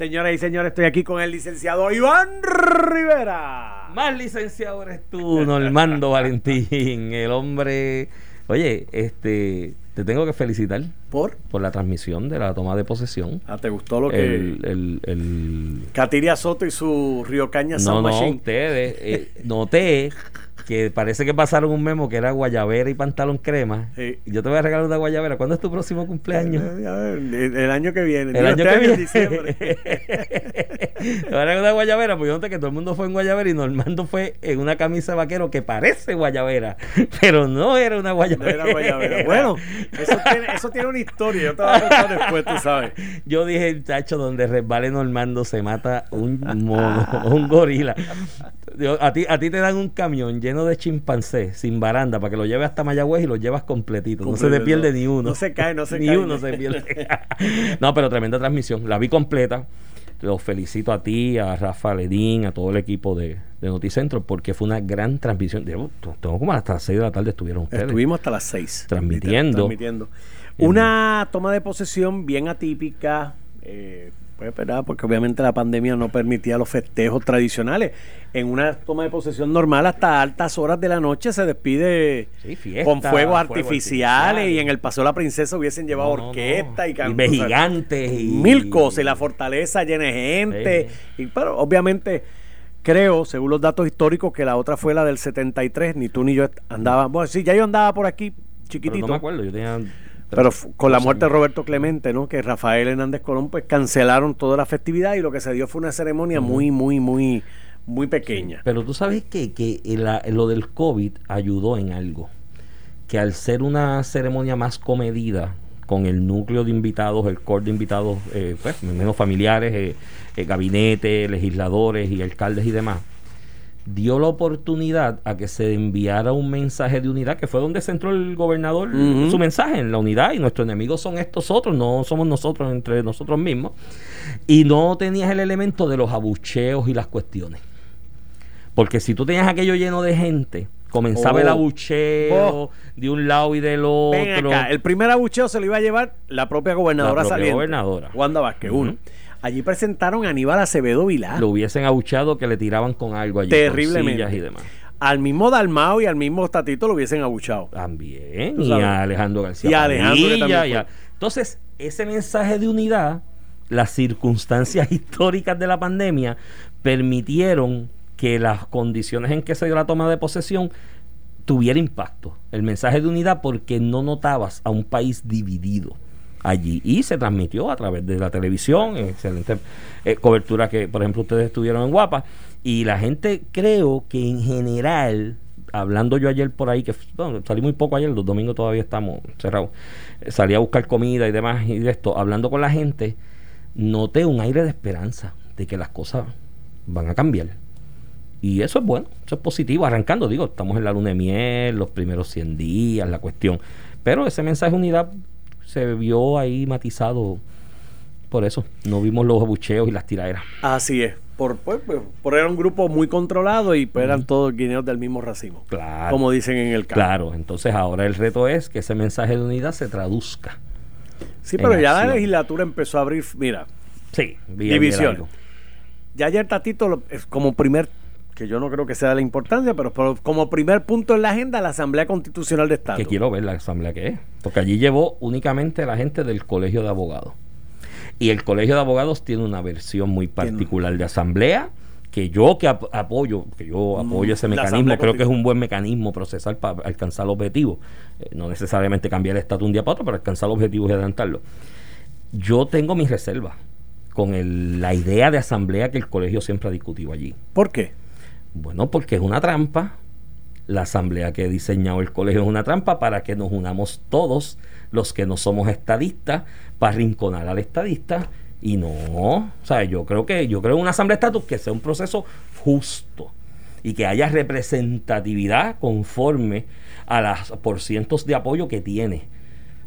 Señoras y señores, estoy aquí con el licenciado Iván Rivera. Más licenciado eres tú, Normando Valentín, el hombre. Oye, este, te tengo que felicitar ¿Por? por la transmisión de la toma de posesión. Ah, ¿te gustó lo que...? El, el, el- Katiria Soto y su Río Caña No, Sound no, Machine. ustedes. eh, noté que parece que pasaron un memo que era guayabera y pantalón crema. Sí. Yo te voy a regalar una guayabera. ¿Cuándo es tu próximo cumpleaños? Ver, El, el año que viene. El año este que en viene. diciembre. Te voy a regalar una guayabera, porque yo noté que todo el mundo fue en guayabera y Normando fue en una camisa vaquero que parece guayabera, pero no era una No guayabera. era guayabera. Bueno, eso tiene, eso tiene una historia. Yo te voy a contar después, tú sabes. Yo dije, chacho, donde resbale Normando se mata un mono, un gorila. Yo- a, ti, a ti te dan un camión lleno de chimpancés sin baranda para que lo lleves hasta Mayagüez y lo llevas completito. No se te pierde no. ni uno. No se cae, no se ni cae. uno se pierde. no, pero tremenda transmisión. La vi completa. Los felicito a ti, a Rafa Ledín, a todo el equipo de, de Noticentro, porque fue una gran transmisión. Digo, Tengo como hasta las 6 de la tarde estuvieron ustedes. Estuvimos hasta las seis. Transmitiendo. Transmitiendo. Una toma de posesión bien atípica. Eh, pues, ¿verdad? Porque obviamente la pandemia no permitía los festejos tradicionales. En una toma de posesión normal, hasta altas horas de la noche se despide Sí, fiesta, con fuegos fuegos artificiales. artificiales. Y en el Paseo de la Princesa hubiesen llevado No, orquesta no. y can- de o sea, gigantes y mil cosas y la fortaleza llena de gente y pero obviamente creo según los datos históricos que la otra fue la del 73 ni tú ni yo andábamos bueno sí ya yo andaba por aquí Pero chiquitito no me acuerdo, yo tenía pero con la muerte de. Roberto Clemente no que Rafael Hernández Colón pues cancelaron toda la festividad y lo que se dio fue una ceremonia muy muy muy muy pequeña Pero tú sabes que, que la- lo del COVID ayudó en algo. Que al ser una ceremonia más comedida, con el núcleo de invitados, el core de invitados, eh, pues, menos familiares, eh, eh, gabinete, legisladores y alcaldes y demás, dio la oportunidad a que se enviara un mensaje de unidad, que fue donde centró el gobernador su mensaje, en la unidad, y nuestros enemigos son estos otros, no somos nosotros entre nosotros mismos. Y no tenías el elemento de los abucheos y las cuestiones. Porque si tú tenías aquello lleno de gente, comenzaba Oh. el abucheo Oh. de un lado y del otro. Ven acá, el primer abucheo se lo iba a llevar la propia gobernadora La propia saliente, gobernadora. Wanda Vázquez uno allí presentaron a Aníbal Acevedo Vilá Lo hubiesen abucheado que le tiraban con algo allí. Terriblemente. con y demás. al mismo Dalmao y al mismo Tatito lo hubiesen abuchado. También. Y a Alejandro García. Y a Alejandro, que también y a- fue. Entonces, ese mensaje de unidad, las circunstancias históricas de la pandemia permitieron que las condiciones en que se dio la toma de posesión tuviera impacto. El mensaje de unidad porque no notabas a un país dividido allí y se transmitió a través de la televisión, excelente eh, cobertura que por ejemplo ustedes estuvieron en Guapa y la gente creo que en general hablando yo ayer por ahí que bueno, salí muy poco ayer, los domingos todavía estamos cerrados, eh, salí a buscar comida y demás y de esto, hablando con la gente noté un aire de esperanza de que las cosas van a cambiar. Y eso es bueno, eso es positivo. Arrancando, digo, estamos en la luna de miel, los primeros 100 días, la cuestión. Pero ese mensaje de unidad se vio ahí matizado por eso. No vimos los abucheos y las tiraderas. Así es. Por, pues, pues, por era un grupo muy controlado y pues, eran todos guineos del mismo racimo. Claro. Como dicen en el campo. Claro, entonces ahora el reto es que ese mensaje de unidad se traduzca. Sí, pero ya la legislatura empezó a abrir, mira, Sí, vi- División. ya ayer Tatito, como primer, que yo no creo que sea de la importancia, pero, pero como primer punto en la agenda, la Asamblea Constitucional de Estado. Que quiero ver la asamblea que es. Porque allí llevó únicamente la gente del Colegio de Abogados. Y el Colegio de Abogados tiene una versión muy particular de asamblea que yo que ap- apoyo, que yo Mm, apoyo ese mecanismo, creo que es un buen mecanismo procesal para alcanzar el objetivo. Eh, no necesariamente cambiar el estatus un día para otro, pero alcanzar los objetivos y adelantarlo. Yo tengo mis reservas con el- la idea de asamblea que el colegio siempre ha discutido allí. ¿Por qué? Bueno, porque es una trampa. La asamblea que ha diseñado el colegio es una trampa para que nos unamos todos los que no somos estadistas para rinconar al estadista y no, o sea, yo creo que yo creo en una asamblea de estatus que sea un proceso justo y que haya representatividad conforme a las porcientos de apoyo que tiene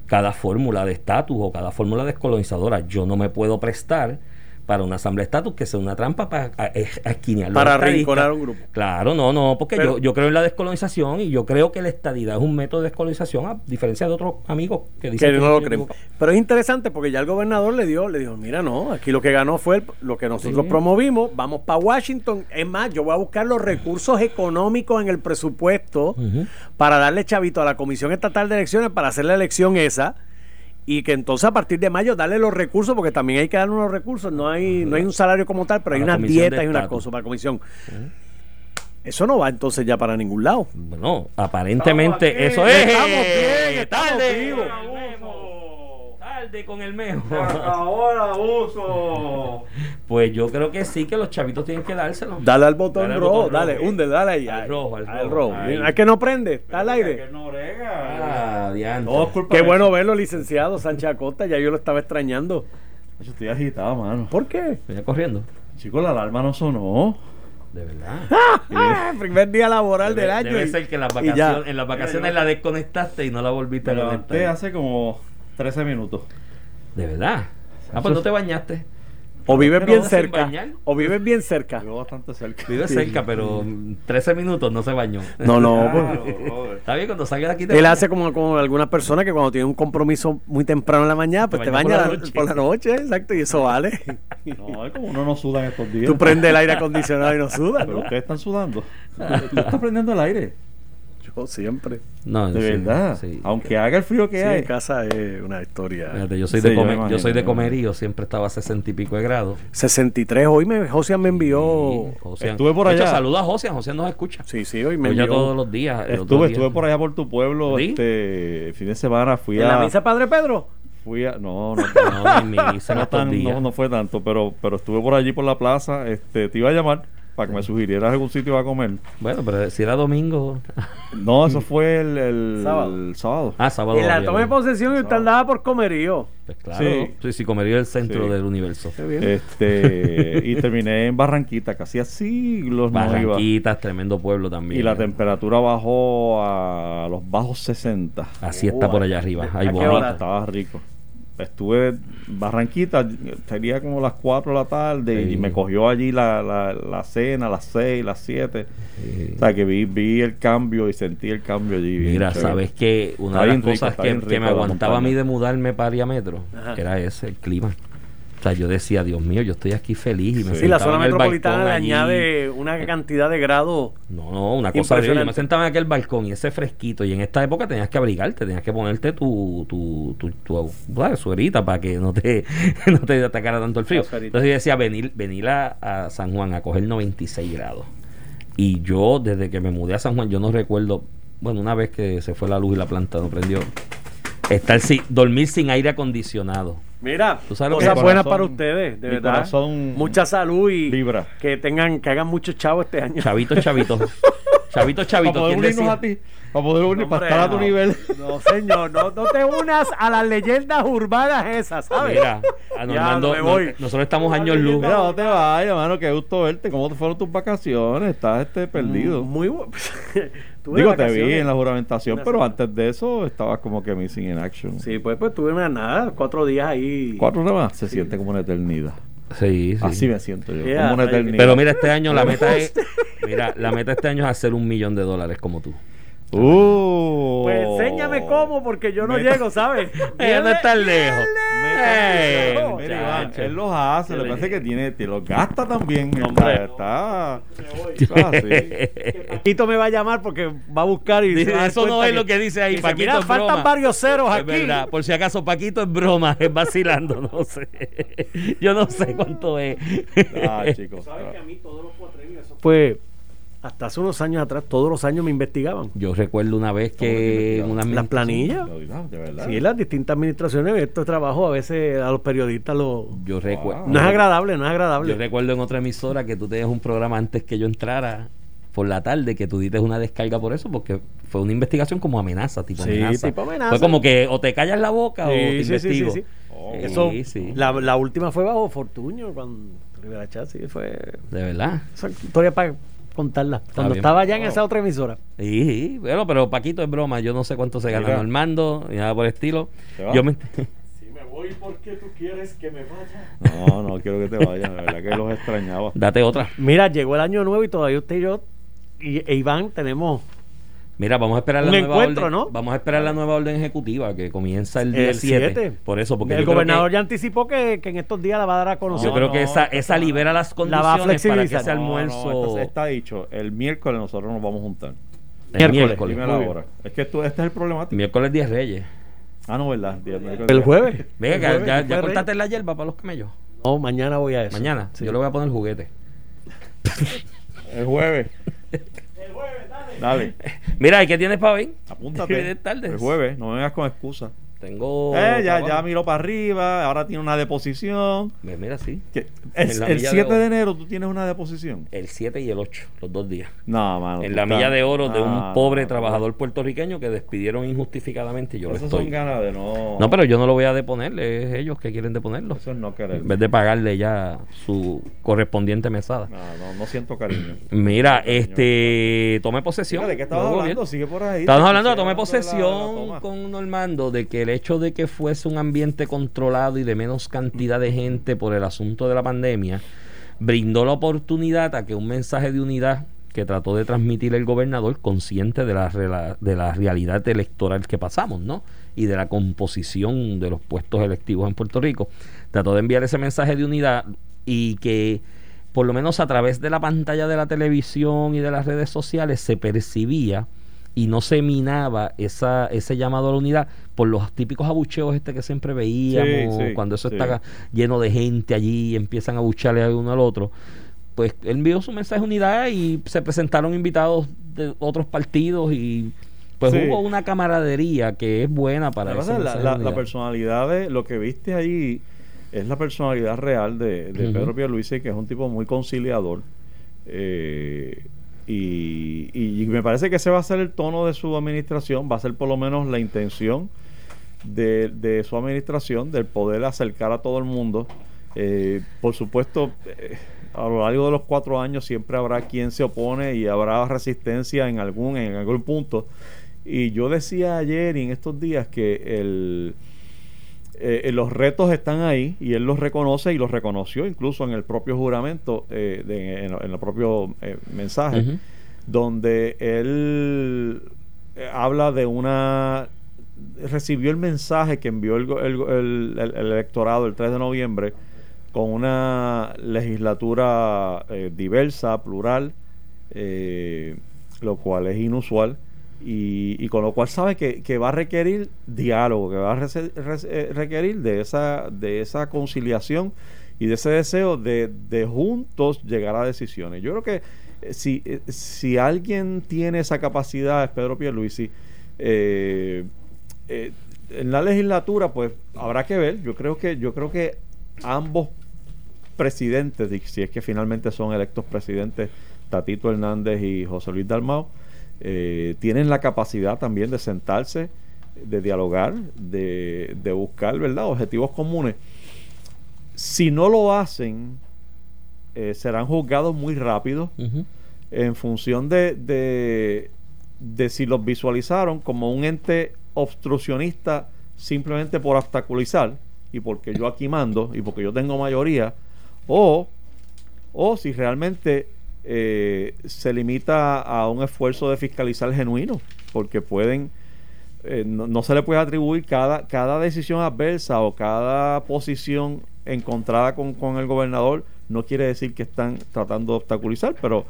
cada fórmula de estatus o cada fórmula descolonizadora. Yo no me puedo prestar para una asamblea de estatus que sea una trampa para a, a esquinear Para arrinconar un grupo. Claro, no, no, porque Pero- yo, yo creo en la descolonización y yo creo que la estadidad es un método de descolonización, a diferencia de otros amigos que dicen que no lo creen. Pero es interesante porque ya el gobernador le dio, le dijo, mira, no, aquí lo que ganó fue el- lo que nosotros Sí. promovimos, vamos para Washington. Es más, yo voy a buscar los recursos económicos en el presupuesto para darle chavito a la Comisión Estatal de Elecciones para hacer la elección esa. Y que entonces a partir de mayo darle los recursos, porque también hay que darle unos recursos. No hay, no hay un salario como tal, pero hay unas dietas y unas cosas para la comisión. Eso no va entonces ya para ningún lado. Bueno, aparentemente eso es. estamos bien, estamos tarde, vivos. con el memo. Tarde con el acabó el abuso. Pues yo creo que sí, que los chavitos tienen que dárselo. Dale al botón Dale al rojo, botón dale, rojo. hunde, dale ahí. Al ahí. rojo, al Al rojo. rojo. Es que no prende, está al aire. Que no brega. Ah, Qué bueno eso. verlo, licenciado Sánchez Acosta, ya yo lo estaba extrañando. Yo estoy agitado, mano. ¿Por qué? Venía corriendo. Chicos, la alarma no sonó. De verdad. Ah, primer día laboral Debe, del año. debe y- ser que en las y ya. vacaciones, en las vacaciones la desconectaste y no la volviste Me a levanté conectar. hace como 13 minutos. De verdad. Ah, pues no te bañaste. O vives bien cerca. O vives bien cerca. Vivo bastante cerca. Vive cerca, pero mm, 13 minutos no se bañó. No, no. Claro, pues, brother. Está bien, cuando salga de aquí te Él hace como con algunas personas que cuando tienen un compromiso muy temprano en la mañana, pues Te te bañas baña por la- la noche. por la noche, exacto, y eso vale. No, es como uno no suda en estos días. Tú prendes el aire acondicionado y no sudas, Pero ¿no? ustedes están sudando. Tú estás prendiendo el aire. Yo siempre. No, De sí, verdad. sí. Aunque haga el frío que Sí, hay. en casa es una historia. Fíjate, yo soy Sí, de yo comer, me yo soy de imagino, comerío, siempre estaba a 60 y pico de grados. 63, hoy me, Josian me envió... Josian- Estuve por allá. saluda a José, José nos escucha. Sí, sí, hoy me envió... todos los días. los Estuve, días. estuve por allá por tu pueblo ¿Sí? este fin de semana. Fui ¿En a. la misa Padre Pedro? Fui a. No, no. No, no, no, no fue tanto, pero, pero estuve por allí por la plaza. Este, te iba a llamar para que me sugirieras algún sitio a comer. Bueno, pero si era domingo. No, eso fue el, el Sábado. el sábado. Ah, sábado. En la toma de posesión y usted andaba por comerío. Pues claro. Sí. Sí, sí, comería el centro Sí. del universo. Qué bien. Este, y terminé en Barranquita, que hacía siglos no iba. Barranquitas, tremendo pueblo también. Y la temperatura bajó a los bajos 60. Así está por allá arriba. Ahí ¿A bonito. Estaba rico. Estuve en Barranquita, sería como las 4 de la tarde Sí. y me cogió allí la, la, la cena, las 6, las 7. Sí. O sea que vi, vi el cambio y sentí el cambio allí. Mira, sabes que una Está de las rico, cosas que, que me aguantaba a mí de mudarme para Ariametro, Ajá. que era ese, el clima. O sea, yo decía, Dios mío, yo estoy aquí feliz y me Sí, la zona en el metropolitana le añade una cantidad de grados. No, no, una cosa de yo me sentaba en aquel balcón y ese fresquito y en esta época tenías que abrigarte, tenías que ponerte tu tu tu, tu, suerita para que no te no te atacara tanto el frío. Entonces yo decía venir venir a, a San Juan a coger 96 grados. Y yo desde que me mudé a San Juan yo no recuerdo, bueno, una vez que se fue la luz y la planta no prendió estar sin dormir sin aire acondicionado. Mira, ¿Tú sabes lo que cosas buenas para ustedes, de mi verdad. corazón Mucha salud y vibra. que tengan, que hagan muchos chavos este año. Chavito, chavito. chavito, Para chavito. poder ¿quién unirnos decía? a ti. Para poder unir, para Hombre, estar a tu no. nivel. No, señor, no, no te unas a las leyendas urbanas esas, ¿sabes? Mira, a Ya, Normando, no me no- voy. nosotros estamos años luz. Mira, no te vayas, mano. Qué gusto verte. ¿Cómo te fueron tus vacaciones? Estás este, perdido. Muy bueno. Tuve Digo, te vi en la juramentación, pero semana. antes de eso estabas como que missing in action. Sí, pues, pues tuve una nada, cuatro días ahí. Cuatro nada más. Se siente como una eternidad. Sí, sí. Así me siento yo. Yeah, como una eternidad. Pero mira, este año la meta es. Mira, la meta este año es hacer un millón de dólares como tú. Uh, Pues enséñame cómo, porque yo no Meta- llego, ¿sabes? Ella no está lejos. Mira. Iván, él los hace, lo que pasa es que tiene, te los gasta también. Hombre. Está. Paquito me va a llamar porque va a buscar y Dice, a eso no es lo que dice ahí, dice, Paquito Mira, es faltan broma". varios ceros Es aquí. verdad, por si acaso, Paquito es broma, es vacilando, no sé. Yo no sé cuánto es. Ah, chicos. mí todos los cuatrenios, eso fue hasta hace unos años atrás, todos los años me investigaban. Yo recuerdo una vez que en una Las planillas. Verdad. Sí, las distintas administraciones, estos trabajos a veces a los periodistas lo... Yo recuerdo. No es agradable, no es agradable. Yo recuerdo en otra emisora que tú tenías un programa antes que yo entrara por la tarde que tú diste una descarga por eso porque fue una investigación como amenaza, tipo Sí, amenaza. tipo amenaza. Fue como que o te callas la boca o te Sí, sí, sí, sí, investigo. sí. Oh. Eso, Sí, sí. La, la última fue bajo Fortuño, cuando Rivera Chat, sí, fue... De verdad. Esa historia para contarla. Cuando estaba allá en Oh. esa otra emisora. Sí, sí, bueno, pero Paquito es broma, yo no sé cuánto se gana. Normando, ni nada por el estilo. Yo me Hoy, ¿por qué tú quieres que me vaya? No, no quiero que te vayas, de verdad que los extrañaba. Date otra. Mira, llegó el año nuevo y todavía usted y yo y e Iván tenemos Mira, vamos a esperar la Un nueva encuentro, orden. ¿no? Vamos a esperar la nueva orden ejecutiva que comienza el día el 7. 7. Por eso, porque el gobernador que- ya anticipó que, que en estos días la va a dar a conocer. Yo creo que no, esa, que esa no. libera las La va a condiciones para que ese No, no, almuerzo esto está dicho. El miércoles nosotros nos vamos a juntar. el miércoles. miércoles. Dime muy la bien. hora. Es que tú, este es el problemático. Miércoles 10 Reyes. Ah, no, ¿verdad? El jueves. Venga, El que jueves, ya, ya cortaste la hierba para los camellos. No, mañana voy a eso. Mañana. Sí. Yo le voy a poner juguete. El jueves. Dale, Mira, ¿y qué tienes para hoy? apúntate. Vienes tarde. El jueves, no me vengas con excusa. Tengo. eh, ya, ya miró para arriba, ahora tiene una deposición. Ve, Mira, sí. El el milla de 7 de, enero tú tienes una deposición. El 7 y el 8, los dos días. No, mano. en la milla de oro de un Ah, pobre no, trabajador puertorriqueño que despidieron injustificadamente. Yo lo Esas estoy. son ganas de no. No, pero yo no lo voy a deponer, es ellos que quieren deponerlo. Eso es no querer. En vez de pagarle ya su correspondiente mesada. No, no, no siento cariño. Mira, este, tome posesión. Mira, ¿De qué estabas hablando? Sigue por ahí. Estábamos hablando de tome hablando de la- de la posesión toma. con Normando de que hecho de que fuese un ambiente controlado y de menos cantidad de gente por el asunto de la pandemia brindó la oportunidad a que un mensaje de unidad que trató de transmitir el gobernador consciente de la, de la realidad electoral que pasamos, ¿no? Y de la composición de los puestos electivos en Puerto Rico. Trató de enviar ese mensaje de unidad y que por lo menos a través de la pantalla de la televisión y de las redes sociales se percibía y no se minaba esa, ese llamado a la unidad por los típicos abucheos este que siempre veíamos Sí, sí, cuando eso sí. está lleno de gente allí y empiezan a abucharle a uno al otro pues él envió su mensaje de unidad y se presentaron invitados de otros partidos y pues hubo una camaradería que es buena para la, la- la unidad. personalidad de lo que viste ahí es la personalidad real de, de Ujú. Pedro Pierluisi, que es un tipo muy conciliador. eh, y, y- me parece que ese va a ser el tono de su administración, va a ser por lo menos la intención de, de su administración, del poder acercar a todo el mundo. Eh, por supuesto, eh, a lo largo de los cuatro años siempre habrá quien se opone y habrá resistencia en algún, en algún punto. Y yo decía ayer y en estos días que el, eh, eh, los retos están ahí y él los reconoce y los reconoció incluso en el propio juramento, eh, de- en, en el propio eh, mensaje, donde él eh, habla de una recibió el mensaje que envió el, el electorado el 3 de noviembre con una legislatura eh, diversa, plural, lo cual es inusual y, con lo cual sabe que, que va a requerir diálogo, que va a eh, requerir de esa, de esa conciliación y de ese deseo de, de juntos llegar a decisiones. Yo creo que eh, si, eh, si alguien tiene esa capacidad es Pedro Pierluisi. Eh, eh, en la legislatura, pues habrá que ver. Yo creo que, yo creo que ambos presidentes, si es que finalmente son electos presidentes, Tatito Hernández y José Luis Dalmau, eh, tienen la capacidad también de sentarse, de dialogar, de, de buscar, ¿verdad?, objetivos comunes. Si no lo hacen, eh, serán juzgados muy rápido en función de, de, de si los visualizaron como un ente obstruccionista simplemente por obstaculizar y porque yo aquí mando y porque yo tengo mayoría o, o si realmente eh, se limita a un esfuerzo de fiscalizar genuino porque pueden eh, no, no se le puede atribuir cada, cada decisión adversa o cada posición encontrada con, con el gobernador. No quiere decir que están tratando de obstaculizar, pero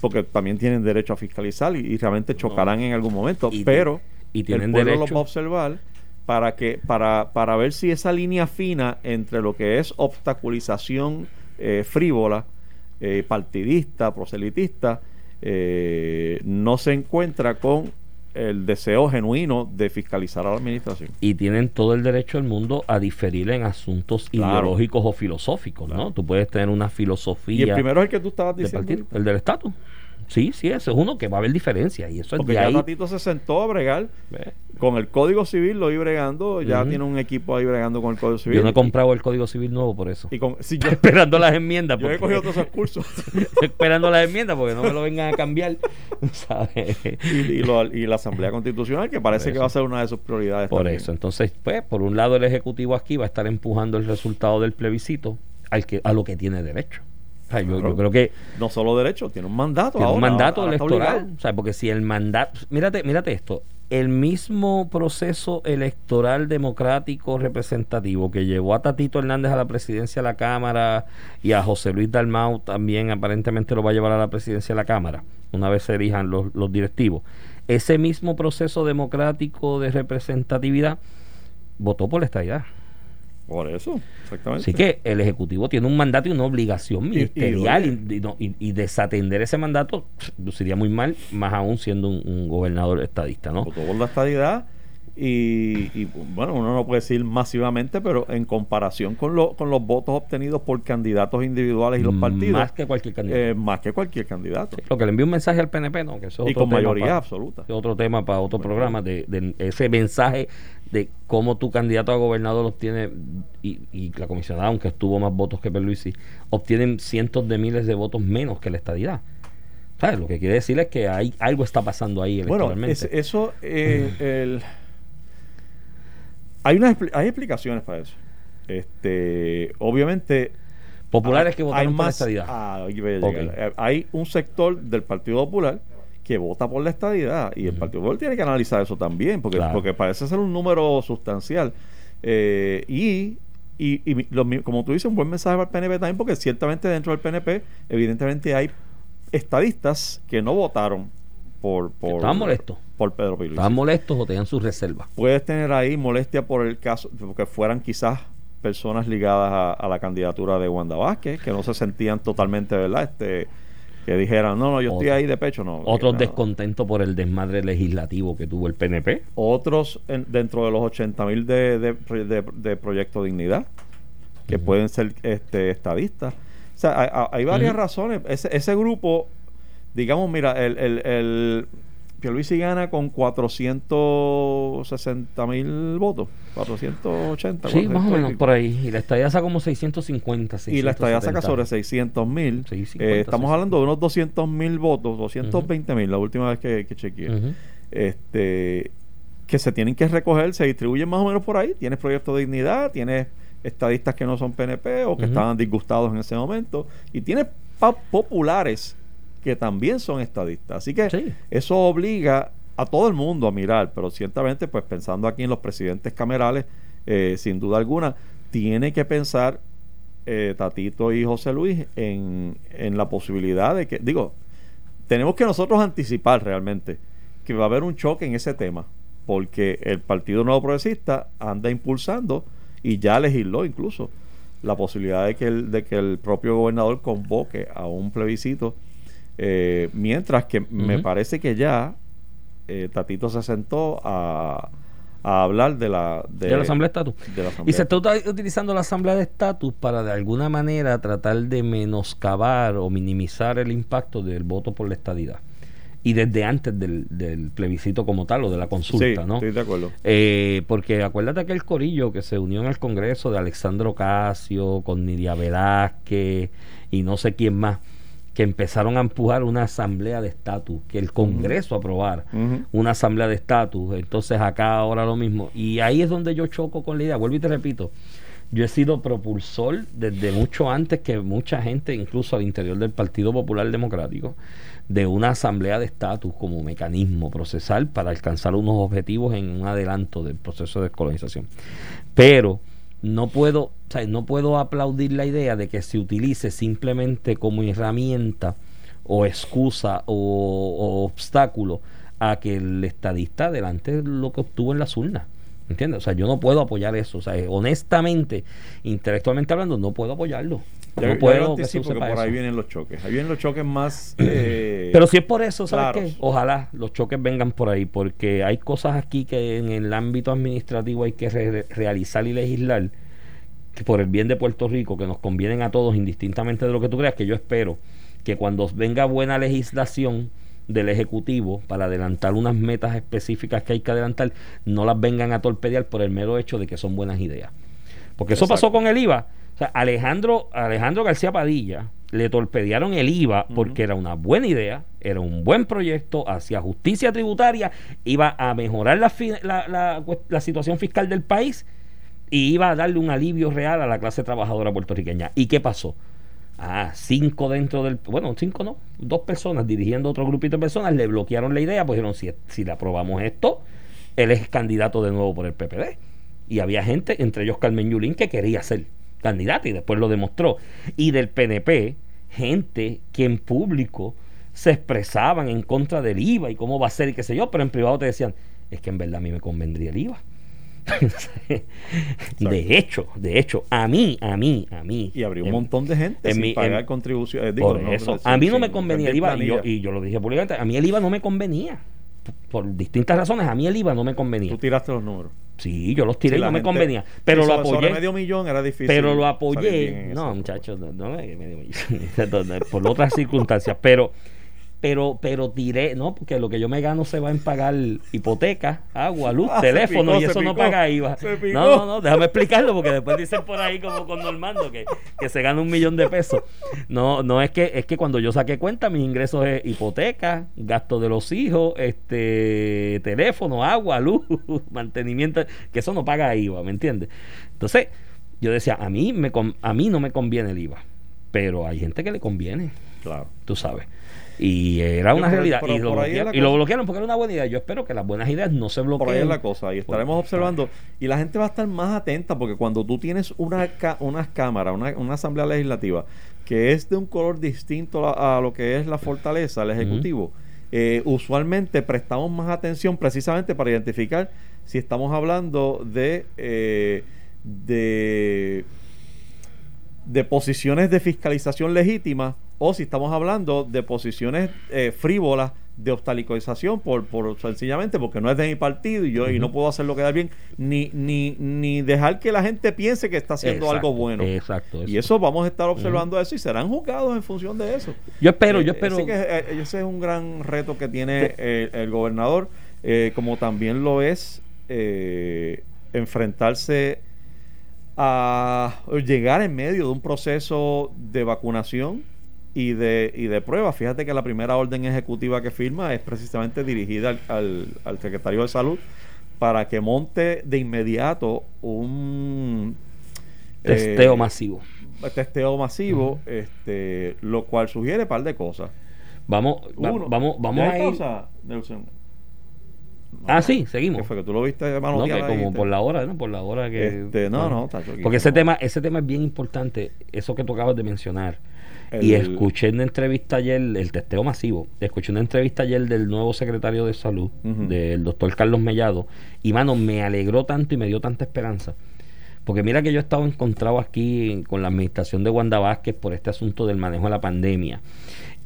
porque también tienen derecho a fiscalizar y, y realmente chocarán en algún momento, Y pero y tienen el pueblo derecho- los va a observar para que para, para ver si esa línea fina entre lo que es obstaculización eh, frívola, eh, partidista, proselitista, eh, no se encuentra con el deseo genuino de fiscalizar a la administración. y tienen todo el derecho del mundo a diferir en asuntos Claro. ideológicos o filosóficos, Claro. ¿no? Tú puedes tener una filosofía Y el primero es el que tú estabas de diciendo. partido, el del estatus. Sí, sí, eso es uno que va a haber diferencia. Y eso es Porque ya ahí. Tatito se sentó a bregar con el Código Civil, lo iba bregando, ya tiene un equipo ahí bregando con el Código Civil. Yo no he comprado el Código Civil nuevo por eso. Y con, yo, esperando las enmiendas. yo he porque- cogido todos esos cursos. Esperando las enmiendas porque no me lo vengan a cambiar. ¿sabes? y, y lo- y la Asamblea Constitucional, que parece que va a ser una de sus prioridades. Por también. eso. Entonces, pues, por un lado el Ejecutivo aquí va a estar empujando el resultado del plebiscito al que, a lo que tiene derecho. O sea, yo, Claro. yo creo que No solo derecho, tiene un mandato. tiene un mandato ahora electoral. O sea, porque si el mandato... Mírate, mírate esto. El mismo proceso electoral democrático representativo que llevó a Tatito Hernández a la presidencia de la Cámara y a José Luis Dalmau también aparentemente lo va a llevar a la presidencia de la Cámara, una vez se elijan los, los directivos. Ese mismo proceso democrático de representatividad votó por la estadidad. Por eso, exactamente. Así que el Ejecutivo tiene un mandato y una obligación ministerial y, no- y- y desatender ese mandato pff, luciría muy mal, más aún siendo un, un gobernador estadista, ¿no? Por la estadidad. Y, y, bueno, uno no puede decir masivamente, pero en comparación con, lo- con los votos obtenidos por candidatos individuales y los partidos, Más que cualquier candidato. eh, más que cualquier candidato. Lo que le envió un mensaje al PNP, ¿no? Que eso es y otro con tema mayoría para- absoluta. es otro tema para otro Bueno. programa, de, de ese mensaje de cómo tu candidato a gobernador obtiene, y, y la comisionada, aunque tuvo más votos que Perluisi, obtienen cientos de miles de votos menos que la estadidad. ¿Sabes? Lo que quiere decir es que hay algo está pasando ahí Bueno, es- eso, eh, el- hay, una, expli- hay explicaciones para eso. Este, obviamente, Populares hay- que hay votaron por la más- estadidad. ah. Eh, Hay un sector del Partido Popular que vota por la estadidad y el. Partido Popular tiene que analizar eso también, porque, Claro. porque parece ser un número sustancial. Eh, y y, y como tú dices, un buen mensaje para el PNP también, porque ciertamente dentro del PNP, evidentemente hay estadistas que no votaron por, por, Estaban molestos. por Pedro Pierluisi. Estaban molestos o tenían sus reservas. Puedes tener ahí molestia por el caso, porque fueran quizás personas ligadas a, a la candidatura de Wanda Vázquez, que no se sentían totalmente, ¿verdad? Este, que dijeran, no, no, yo estoy ahí de pecho, no. Otros no. descontentos por el desmadre legislativo que tuvo el PNP. Otros en- dentro de los 80 mil de, de, de- de Proyecto Dignidad, que pueden ser este, estadistas. O sea, hay, hay- varias razones. Ese, ese grupo, digamos, mira, el, el, el Pierluisi gana con 460 mil votos, 480. Sí, más o 400 y menos por ahí. Y la estadía saca como 650. Y la estadía saca 670. sobre 600 mil. 50, estamos 60. hablando de unos 200 mil votos, 220 mil, la última vez que, que chequeé. Este, que se tienen que recoger, se distribuyen más o menos por ahí. Tienes Proyecto de Dignidad, tienes estadistas que no son PNP o que estaban disgustados en ese momento, y tienes populares que también son estadistas. Así que Sí. eso obliga a todo el mundo a mirar, pero ciertamente, pues pensando aquí en los presidentes camerales, eh, sin duda alguna, tiene que pensar eh, Tatito y José Luis en, en la posibilidad de que, digo, tenemos que nosotros anticipar realmente que va a haber un choque en ese tema, porque el Partido Nuevo Progresista anda impulsando y ya legisló incluso la posibilidad de que el, de que el propio gobernador convoque a un plebiscito, eh, mientras que me parece que ya eh, Tatito se sentó a, a hablar de la, De, la Asamblea de Estatus. Y se está utilizando la Asamblea de Estatus para de alguna manera tratar de menoscabar o minimizar el impacto del voto por la estadidad. Y desde antes del, del plebiscito como tal o de la consulta, sí, ¿no? estoy de acuerdo. Eh, porque acuérdate aquel corillo que se unió en el Congreso de Alexandro Casio, con Nidia Velázquez y no sé quién más, que empezaron a empujar una asamblea de estatus, que el Congreso aprobara Ujú. una asamblea de estatus. Entonces acá ahora lo mismo. Y ahí es donde yo choco con la idea. Vuelvo y te repito. Yo he sido propulsor desde mucho antes que mucha gente, incluso al interior del Partido Popular Democrático, de una asamblea de estatus como mecanismo procesal para alcanzar unos objetivos en un adelanto del proceso de descolonización. Pero no puedo, o sea, no puedo aplaudir la idea de que se utilice simplemente como herramienta o excusa o, obstáculo a que el estadista adelante lo que obtuvo en las urnas. ¿Entiendes? O sea, yo no puedo apoyar eso. O sea, honestamente, intelectualmente hablando, no puedo apoyarlo. Ya- no ya puedo que se use para por ahí vienen los choques. Ahí vienen los choques más. eh, Pero si es por eso, ¿sabes claros. qué? Ojalá los choques vengan por ahí, porque hay cosas aquí que en el ámbito administrativo hay que re- realizar y legislar que por el bien de Puerto Rico, que nos convienen a todos, indistintamente de lo que tú creas, que yo espero que cuando venga buena legislación del Ejecutivo para adelantar unas metas específicas que hay que adelantar, no las vengan a torpedear por el mero hecho de que son buenas ideas. Porque eso pasó con el IVA. O sea, Alejandro, Alejandro García Padilla le torpedearon el IVA porque era una buena idea, era un buen proyecto, hacia justicia tributaria, iba a mejorar la, la, la, situación fiscal del país y iba a darle un alivio real a la clase trabajadora puertorriqueña. ¿Y qué pasó? Ah, cinco dentro del. Bueno, cinco no, dos personas dirigiendo otro grupito de personas le bloquearon la idea, pues dijeron: si, si le aprobamos esto, él es candidato de nuevo por el PPD. Y había gente, entre ellos Carmen Yulín, que quería ser candidato y después lo demostró. Y del PNP, gente que en público se expresaban en contra del IVA y cómo va a ser y qué sé yo, pero en privado te decían, es que en verdad a mí me convendría el IVA. de hecho, de hecho, a mí, a mí, a mí. Y habría un montón de gente en sin pagar contribuciones. por eso, a mí no me convenía el IVA, y yo, y yo, lo dije públicamente, a mí el IVA no me convenía. Por, distintas razones, a mí el IVA no me convenía. Tú tiraste los números. Sí, yo los tiré y no me convenía. Pero lo apoyé. medio millón era difícil. Pero lo apoyé. No, muchachos, no, no, medio millón. por otras circunstancias. Pero pero pero tiré, no, porque lo que yo me gano se va en pagar hipoteca, agua, luz, ah, teléfono y eso no paga IVA. No, no, no, déjame explicarlo porque después dicen por ahí como con Normando que, que se gana un millón de pesos. No, no es que es que cuando yo saqué cuenta mis ingresos es hipoteca, gasto de los hijos, este teléfono, agua, luz, mantenimiento, que eso no paga IVA, ¿me entiendes? Entonces, yo decía, a mí me a mí no me conviene el IVA, pero hay gente que le conviene. Claro. Tú sabes. Y era una realidad. y, lo bloquearon, porque era una buena idea. Yo espero que las buenas ideas no se bloqueen. Por ahí es la cosa. Y estaremos observando. Y la gente va a estar más atenta porque cuando tú tienes una, unas cámaras, una, asamblea legislativa que es de un color distinto a, lo que es la fortaleza, el Ejecutivo, eh, usualmente prestamos más atención precisamente para identificar si estamos hablando de, eh, de, de posiciones de fiscalización legítimas o si estamos hablando de posiciones eh, frívolas de obstaculización por, por sencillamente porque no es de mi partido y yo y no puedo hacerlo quedar bien ni ni ni dejar que la gente piense que está haciendo algo bueno. exacto y eso. vamos a estar observando eso y serán juzgados en función de eso. Yo espero yo eh, espero. que eh, ese es un gran reto que tiene el, gobernador como también lo es enfrentarse a llegar en medio de un proceso de vacunación y de, y de prueba. Fíjate que la primera orden ejecutiva que firma es precisamente dirigida al, al, secretario de salud para que monte de inmediato un testeo eh, masivo. Testeo masivo, este, lo cual sugiere un par de cosas. Vamos, vamos, vamos a ir. Ah, sí, seguimos. fue que tú lo viste no, que como por la hora, ¿no? Por la hora que. Este, no, no, Porque ese tema, ese tema es bien importante, eso que tú acabas de mencionar y escuché una entrevista ayer, el testeo masivo, escuché una entrevista ayer del nuevo secretario de salud, del doctor Carlos Mellado, y mano, me alegró tanto y me dio tanta esperanza. Porque mira que yo he estado encontrado aquí con la administración de Wanda Vázquez por este asunto del manejo de la pandemia.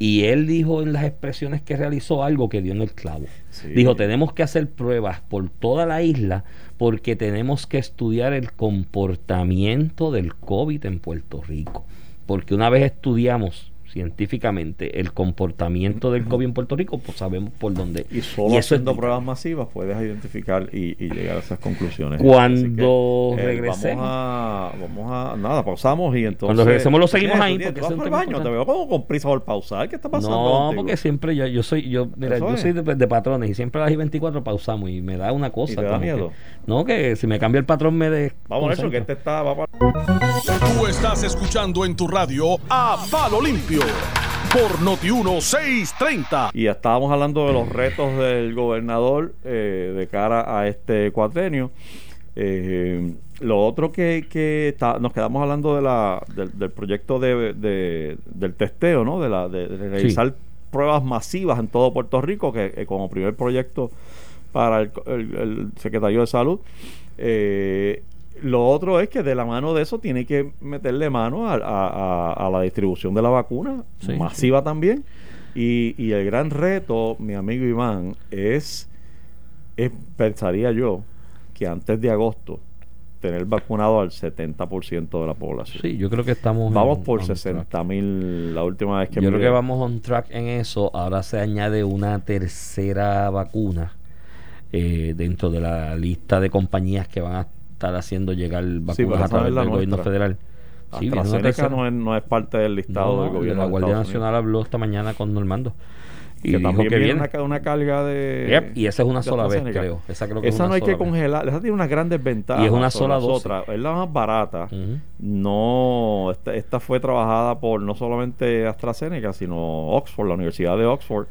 Y él dijo en las expresiones que realizó algo que dio en el clavo. Dijo, tenemos que hacer pruebas por toda la isla porque tenemos que estudiar el comportamiento del COVID en Puerto Rico porque una vez estudiamos científicamente el comportamiento del COVID en Puerto Rico, pues sabemos por dónde. Y solo haciendo pruebas masivas puedes identificar y, llegar a esas conclusiones. Cuando eh, regresemos. Vamos a, vamos a. Nada, pausamos y entonces. Cuando regresemos lo seguimos ahí. Porque vas al baño, te veo como con prisa por pausar. ¿Qué está pasando? No, porque siempre yo, yo soy, yo, mira, yo soy de, patrones y siempre a las 24 pausamos y me da una cosa. ¿Y te da miedo? no, que si me cambia el patrón me de. Vamos a eso, que este está. Va Tú estás escuchando en tu radio a Palo Limpio por Noti 1630. Y estábamos hablando de los retos del gobernador eh, de cara a este cuatrenio. Eh, lo otro que, que nos quedamos hablando de la, del, proyecto de, del testeo, ¿no? De, la, de, realizar pruebas masivas en todo Puerto Rico, que eh, como primer proyecto para el, el secretario de Salud. Eh, lo otro es que de la mano de eso tiene que meterle mano a, la distribución de la vacuna, masiva también. Y, el gran reto, mi amigo Iván, es, es, pensaría yo, que antes de agosto tener vacunado al 70% de la población. Sí, yo creo que estamos. Vamos en- por on track. 60 mil la última vez que Yo creo que vamos on track en eso. Ahora se añade una tercera vacuna eh, dentro de la lista de compañías que van a estar haciendo llegar vacunas pero a través del gobierno federal. Sí, AstraZeneca no es, no es parte del listado No, del no, gobierno la Guardia Unidos. Nacional habló esta mañana con Normando. Y que dijo también que viene una, ca- una carga de. Yep, y esa es una sola vez, creo. Esa creo que es una no hay que congelar. Esa tiene unas grandes ventajas. Y es una sola dosis. otras. Es la más barata. No, esta, esta fue trabajada por no solamente AstraZeneca, sino Oxford, la Universidad de Oxford.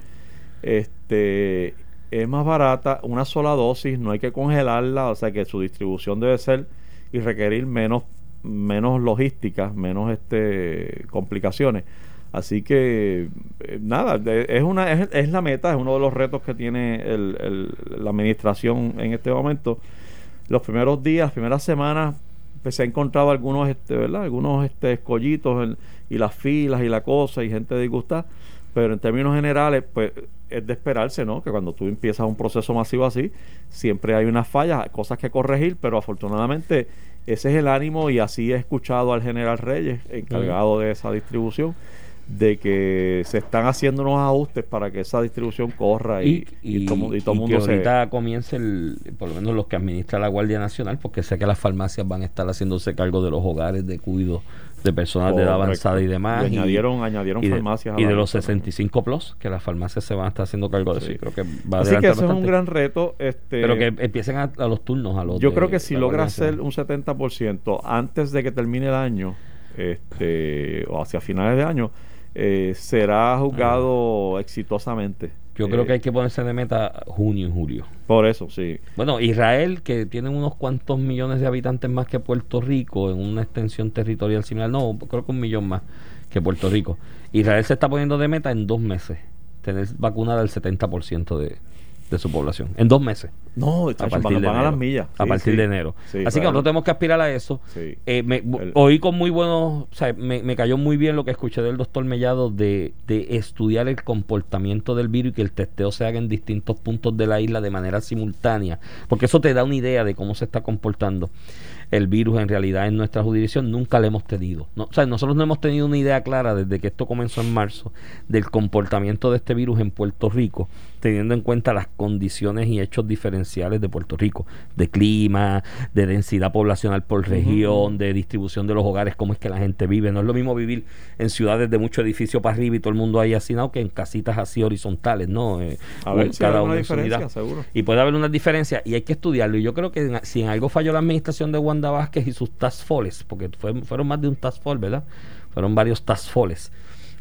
Este es más barata, una sola dosis, no hay que congelarla, o sea que su distribución debe ser y requerir menos menos logística, menos este complicaciones. Así que eh, nada, es una es, es la meta, es uno de los retos que tiene el- el- la administración en este momento. Los primeros días, las primeras semanas, pues se ha encontrado algunos, este, ¿verdad? Algunos este, escollitos y las filas y la cosa y gente disgustada. Pero en términos generales, pues es de esperarse, ¿no? Que cuando tú empiezas un proceso masivo así, siempre hay unas fallas, cosas que corregir, pero afortunadamente ese es el ánimo y así he escuchado al general Reyes, encargado de esa distribución, de que se están haciendo unos ajustes para que esa distribución corra y, y, todo, y todo y que mundo se... ahorita comience el, por lo menos los que administra la Guardia Nacional, porque sé que las farmacias van a estar haciéndose cargo de los hogares de cuidado de personas de edad avanzada y demás. Y añadieron- añadieron y de, farmacias a y de los lista también. 65 plus, que las farmacias se van a estar haciendo cargo de eso. Sí. y creo que va a Así que ese es un gran reto. Este, Pero que empiecen a, a los turnos. A los Yo de creo que si logra hacer un 70% antes de que termine el año, este, o hacia finales de año, eh, será juzgado exitosamente. Yo Eh, creo que hay que ponerse de meta junio y julio. Por eso, sí. Bueno, Israel, que tiene unos cuantos millones de habitantes más que Puerto Rico, en una extensión territorial similar, no, creo que un millón más que Puerto Rico. Israel se está poniendo de meta en dos meses, tener vacunada el 70% de, de su población. En dos meses. No, A chacho, partir, van, de van a las millas. a partir sí. de enero. Sí, Así que nosotros tenemos que aspirar a eso. Eh, me, El- oí con muy buenos, o sea, me, me cayó muy bien lo que escuché del doctor Mellado de, de estudiar el comportamiento del virus y que el testeo se haga en distintos puntos de la isla de manera simultánea, porque eso te da una idea de cómo se está comportando el virus en realidad en nuestra jurisdicción. Nunca lo hemos tenido. No, o sea, nosotros no hemos tenido una idea clara desde que esto comenzó en marzo del comportamiento de este virus en Puerto Rico, teniendo en cuenta las condiciones y hechos diferenciales de Puerto Rico, de clima, de densidad poblacional por región, de distribución de los hogares, cómo es que la gente vive. No es lo mismo vivir en ciudades de mucho edificio para arriba y todo el mundo ahí hacinado que en casitas así horizontales, ¿no? Eh, A ver si en su diferencia, seguro. Y puede haber una diferencia y hay que estudiarlo. Y yo creo que en- si en algo falló la administración de Wanda Vázquez y sus task forces, porque fue- fueron más de un task force, ¿verdad? Fueron varios task forces.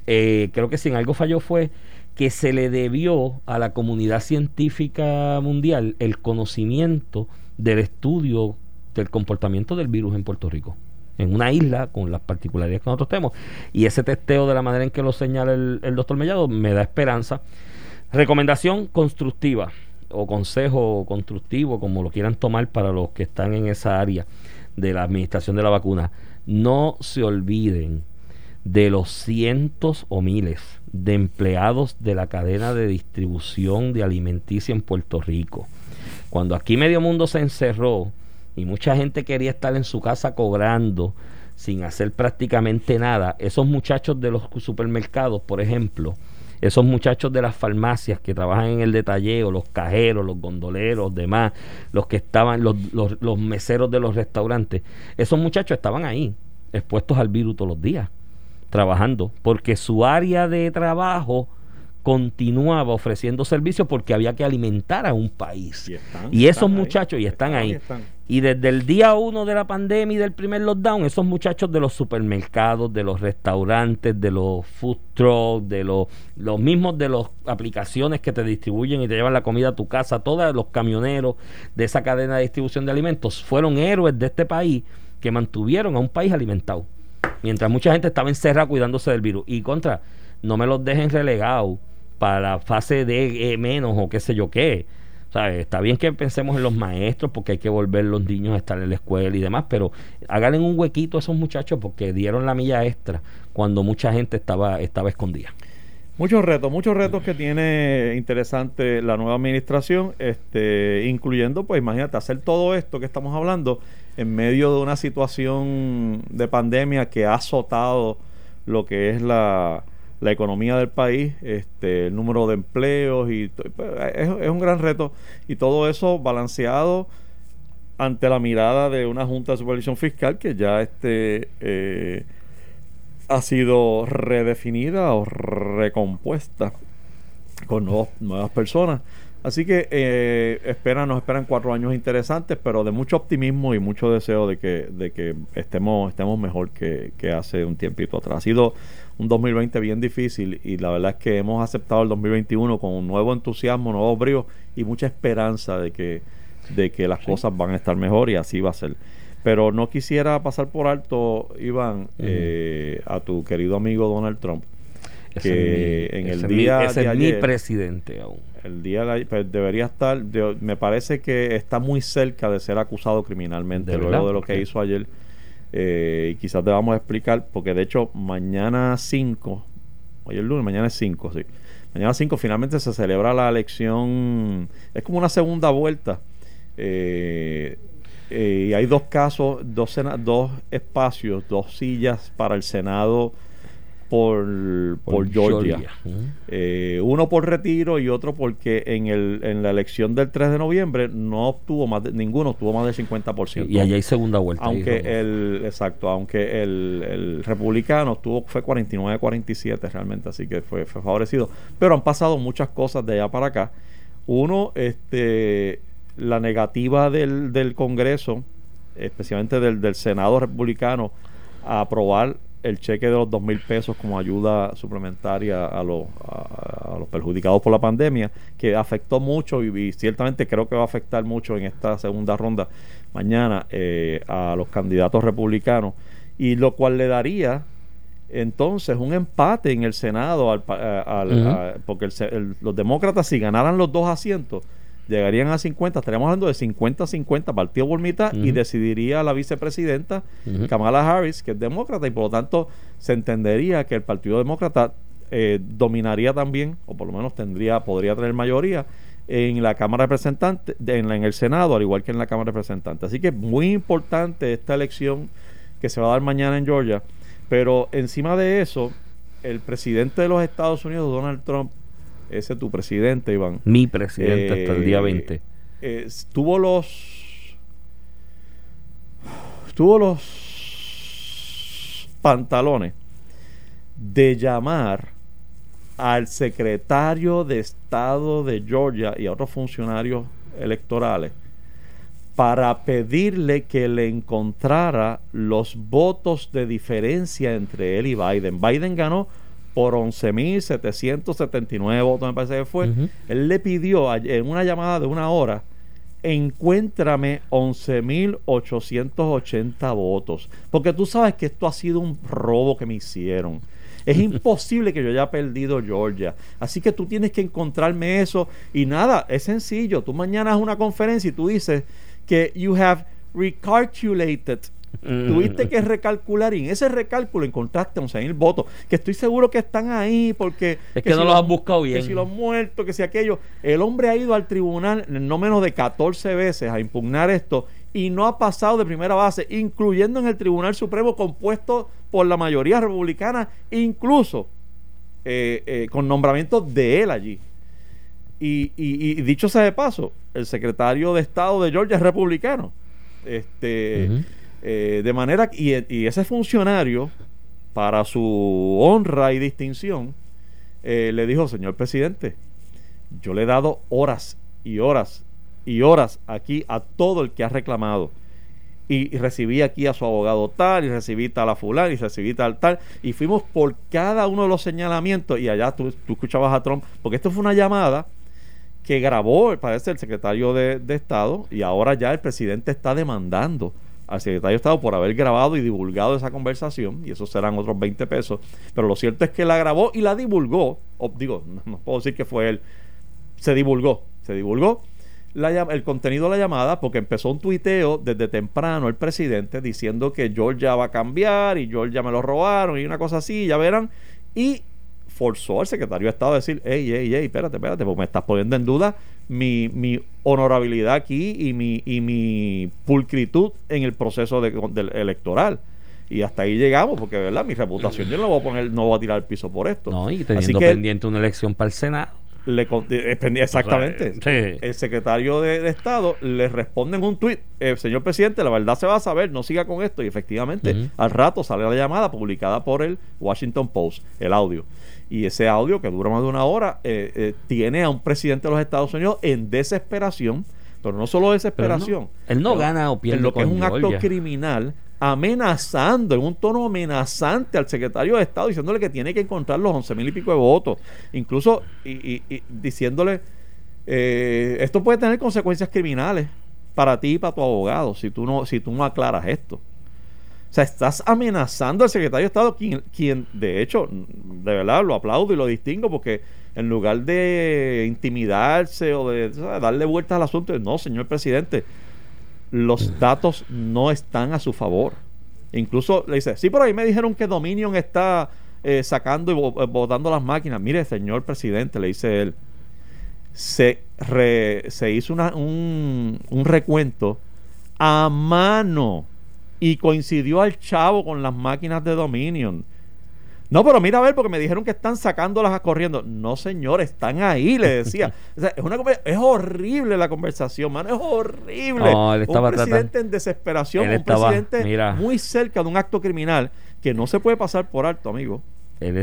Eh, creo que si en algo falló fue que se le debió a la comunidad científica mundial el conocimiento del estudio del comportamiento del virus en Puerto Rico. En una isla con las particularidades que nosotros tenemos. Y ese testeo de la manera en que lo señala el, el doctor Mellado me da esperanza. Recomendación constructiva o consejo constructivo, como lo quieran tomar para los que están en esa área de la administración de la vacuna. No se olviden de los cientos o miles de empleados de la cadena de distribución de alimenticia en Puerto Rico. Cuando aquí medio mundo se encerró y mucha gente quería estar en su casa cobrando sin hacer prácticamente nada, esos muchachos de los supermercados, por ejemplo, esos muchachos de las farmacias que trabajan en el detalleo, los cajeros, los gondoleros, demás, los que estaban, los, los, los meseros de los restaurantes, esos muchachos estaban ahí, expuestos al virus todos los días, trabajando, porque su área de trabajo continuaba ofreciendo servicios porque había que alimentar a un país. Y están- Y esos están ahí. muchachos, y están Están ahí. ahí, están. Y desde el día uno de la pandemia y del primer lockdown, esos muchachos de los supermercados, de los restaurantes, de los food trucks, de los, los mismos de las aplicaciones que te distribuyen y te llevan la comida a tu casa, todos los camioneros de esa cadena de distribución de alimentos, fueron héroes de este país que mantuvieron a un país alimentado. Mientras mucha gente estaba encerrada cuidándose del virus. Y contra, no me los dejen relegados para la fase de menos o qué sé yo qué. Sea, está bien que pensemos en los maestros porque hay que volver los niños a estar en la escuela y demás, pero háganle un huequito a esos muchachos porque dieron la milla extra cuando mucha gente estaba, estaba escondida. Muchos retos, muchos retos que tiene interesante la nueva administración, este, incluyendo, pues imagínate, hacer todo esto que estamos hablando en medio de una situación de pandemia que ha azotado lo que es la, la economía del país, este, el número de empleos, y pues, es, un gran reto. Y todo eso balanceado ante la mirada de una Junta de Supervisión Fiscal que ya este, eh, ha sido redefinida o recompuesta con nuevas personas. Así que eh, esperan, nos esperan cuatro años interesantes, pero de mucho optimismo y mucho deseo de que, de que estemos, estemos mejor que, que hace un tiempito atrás. Ha sido un 2020 bien difícil y la verdad es que hemos aceptado el 2021 con un nuevo entusiasmo, nuevo brío y mucha esperanza de que, de que las cosas van a estar mejor y así va a ser. Pero no quisiera pasar por alto, Iván, eh, a tu querido amigo Donald Trump, que en el día ese de es mi ayer, presidente aún. El día de pues, debería estar, de- me parece que está muy cerca de ser acusado criminalmente ¿De luego verdad? de lo ¿Por que hizo ayer. Eh, y quizás te vamos a explicar, porque de hecho mañana 5, hoy es lunes, mañana es 5, sí. Mañana 5 finalmente se celebra la elección, es como una segunda vuelta. Eh, eh, y hay dos casos, dos, sena- dos espacios, dos sillas para el Senado por, por, Georgia. Eh, uno por retiro y otro porque en, el, en la elección del 3 de noviembre no obtuvo más de, ninguno obtuvo más del 50%. Y allá hay segunda vuelta. aunque el exacto, aunque el, el republicano tuvo fue 49-47 realmente, así que fue, fue favorecido, pero han pasado muchas cosas de allá para acá. Uno, este la negativa del, del Congreso, especialmente del, del Senado republicano, a aprobar el cheque de los dos mil pesos como ayuda suplementaria a los, a, a los perjudicados por la pandemia, que afectó mucho y, y ciertamente creo que va a afectar mucho en esta segunda ronda mañana eh, a los candidatos republicanos, y lo cual le daría entonces un empate en el Senado, al, a- al- a- porque el el- los demócratas si ganaran los dos asientos, llegarían a 50, estaríamos hablando de 50-50 partido por mitad y decidiría la vicepresidenta. Kamala Harris, que es demócrata, y por lo tanto se entendería que el Partido Demócrata eh, dominaría también, o por lo menos tendría, podría tener mayoría en la Cámara de Representantes, en, la- en el Senado, al igual que en la Cámara de Representantes. Así que muy importante esta elección que se va a dar mañana en Georgia. Pero encima de eso, el presidente de los Estados Unidos, Donald Trump, ese tu presidente, Iván, Mi presidente hasta el día eh, 20. eh, tuvo los tuvo los pantalones de llamar al secretario de Estado de Georgia y a otros funcionarios electorales para pedirle que le encontrara los votos de diferencia entre él y Biden. Biden ganó por 11.779 votos, me parece que fue. Él le pidió en una llamada de una hora, encuéntrame 11.880 votos. Porque tú sabes que esto ha sido un robo que me hicieron. Es imposible que yo haya perdido Georgia. Así que tú tienes que encontrarme eso. Y nada, es sencillo. Tú mañana haz una conferencia y tú dices que you have recalculated. Tuviste que recalcular y en ese recálculo encontraste 11.000 votos. Que estoy seguro que están ahí porque... Es que no los los has buscado bien. Que si los muertos, que si aquello. El hombre ha ido al tribunal no menos de 14 veces a impugnar esto y no ha pasado de primera base, incluyendo en el Tribunal Supremo compuesto por la mayoría republicana, incluso eh, eh, con nombramientos de él allí. Y, y- y dicho sea de paso, el secretario de Estado de Georgia es republicano. Este. Eh, de manera y, y ese funcionario, para su honra y distinción, eh, le dijo, señor presidente, yo le he dado horas y horas y horas aquí a todo el que ha reclamado. Y, recibí aquí a su abogado tal, y recibí tal a fulano, y recibí tal tal, y fuimos por cada uno de los señalamientos, y allá tú, tú escuchabas a Trump, porque esto fue una llamada que grabó, parece, el secretario de, de Estado, y ahora ya el presidente está demandando al secretario de Estado por haber grabado y divulgado esa conversación, y eso serán otros 20 pesos, pero lo cierto es que la grabó y la divulgó, o, digo, no, puedo decir que fue él, se divulgó, se divulgó. La el contenido de la llamada porque empezó un tuiteo desde temprano el presidente diciendo que Georgia va a cambiar y Georgia me lo robaron y una cosa así, ya verán, y forzó al secretario de Estado a decir, hey, hey, hey, espérate, espérate, porque me estás poniendo en duda mi, mi honorabilidad aquí y mi, y mi pulcritud en el proceso de, del electoral. Y hasta ahí llegamos, porque verdad, mi reputación yo no voy a poner, no voy a tirar el piso por esto. No, y teniendo pendiente una elección para el Senado. Le, eh, exactamente. El secretario de, Estado le responde en un tuit, eh, señor presidente, la verdad se va a saber, no siga con esto. Y efectivamente, al rato sale la llamada publicada por el Washington Post, el audio. Y ese audio, que dura más de una hora, eh, tiene a un presidente de los Estados Unidos en desesperación, pero no solo desesperación. él no gana o pierde. lo que es un acto criminal amenazando, en un tono amenazante al secretario de Estado, diciéndole que tiene que encontrar los once mil y pico de votos, incluso y, diciéndole, eh, esto puede tener consecuencias criminales para ti y para tu abogado si tú no, si tú no aclaras esto. O sea, estás amenazando al secretario de Estado, quien, quien de hecho, de verdad lo aplaudo y lo distingo porque en lugar de intimidarse o de darle vueltas al asunto, no, señor presidente, los datos no están a su favor. Incluso le dice, sí, pero ahí me dijeron que Dominion está eh, sacando y votando las máquinas. Mire, señor presidente, le dice él, se, se hizo una, un, un recuento a mano y coincidió al chavo con las máquinas de Dominion. No, pero mira a ver, porque me dijeron que están sacándolas corriendo. No, señor, están ahí, le decía. es, una, es horrible la conversación, mano, es horrible. un presidente en desesperación, un presidente muy cerca de un acto criminal que no se puede pasar por alto, amigo.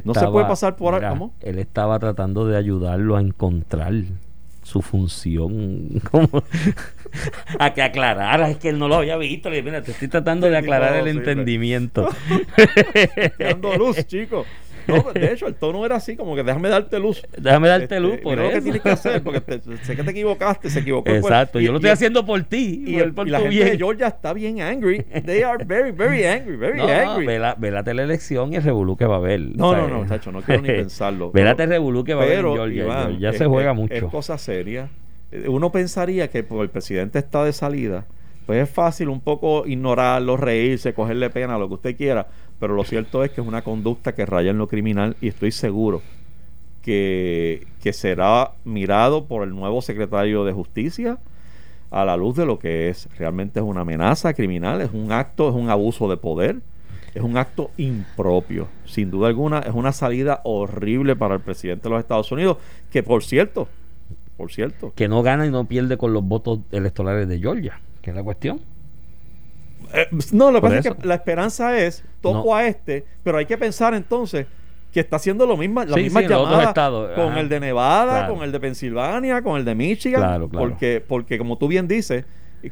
no se puede pasar por alto. Él estaba tratando de ayudarlo a encontrar su función como a que aclarara. Es que él no lo había visto. Le mira te estoy tratando de aclarar el entendimiento dando luz chicos no, de hecho, el tono era así, como que déjame darte luz. Déjame darte este, luz por eso. lo que tienes que hacer, porque sé que te equivocaste, se equivocó. Exacto, yo lo estoy haciendo por ti. Y, el, la gente de Georgia está bien angry. They are very, very angry, very angry. Ve la, ve la teleelección y el revolú que va a haber. No, no, no, chacho, no quiero ni pensarlo. Ve la revolú que va a haber en Georgia. ya se juega mucho. Es cosa seria. Uno pensaría que el presidente está de salida, pues es fácil un poco ignorarlo, reírse, cogerle pena, lo que usted quiera pero lo cierto es que es una conducta que raya en lo criminal y estoy seguro que, será mirado por el nuevo secretario de Justicia a la luz de lo que es. Realmente es una amenaza criminal, es un acto, es un abuso de poder, es un acto impropio. Sin duda alguna, es una salida horrible para el presidente de los Estados Unidos, que por cierto, por cierto. Que no gana y no pierde con los votos electorales de Georgia, que es la cuestión. Eh, no, lo que pasa es que la esperanza es, toco a este, pero hay que pensar entonces que está haciendo lo misma, la misma llamada con el de Nevada, con el de Pensilvania, con el de Michigan, porque porque como tú bien dices,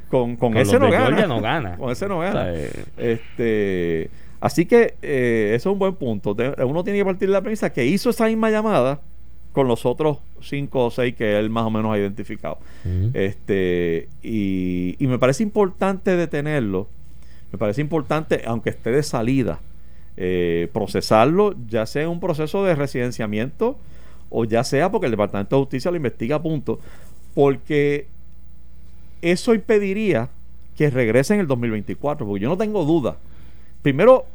con, con, ese no gana. con ese no gana. este, así que eh, eso es un buen punto. Uno tiene que partir de la premisa que hizo esa misma llamada con los otros cinco o seis que él más o menos ha identificado. este y, y me parece importante detenerlo me parece importante, aunque esté de salida, eh, procesarlo, ya sea en un proceso de residenciamiento o ya sea porque el Departamento de Justicia lo investiga a punto, porque eso impediría que regrese en el 2024, porque yo no tengo duda. Primero,